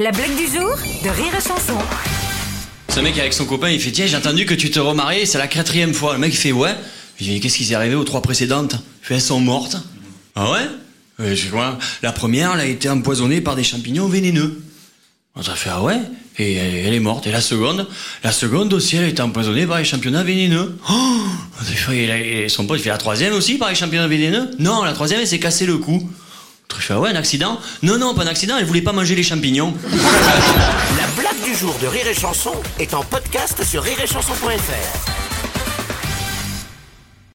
La blague du jour de Rire et Chanson. Ce mec avec son copain, il fait Tiens, j'ai entendu que tu te remariais, c'est la quatrième fois. Le mec fait Ouais. Qu'est-ce qui s'est arrivé aux trois précédentes? Elles sont mortes. Ah ouais? Euh, Je vois. La première, elle a été empoisonnée par des champignons vénéneux. On a fait Ah ouais? Et elle, est morte. Et la seconde La seconde aussi, elle a été empoisonnée par les champignons vénéneux. Oh et son pote, il fait La troisième aussi par les champignons vénéneux? Non, la troisième, elle s'est cassé le cou. Je ouais, un accident Non, non, pas un accident, elle voulait pas manger les champignons. La blague du jour de Rire et Chanson est en podcast sur rireetchanson.fr.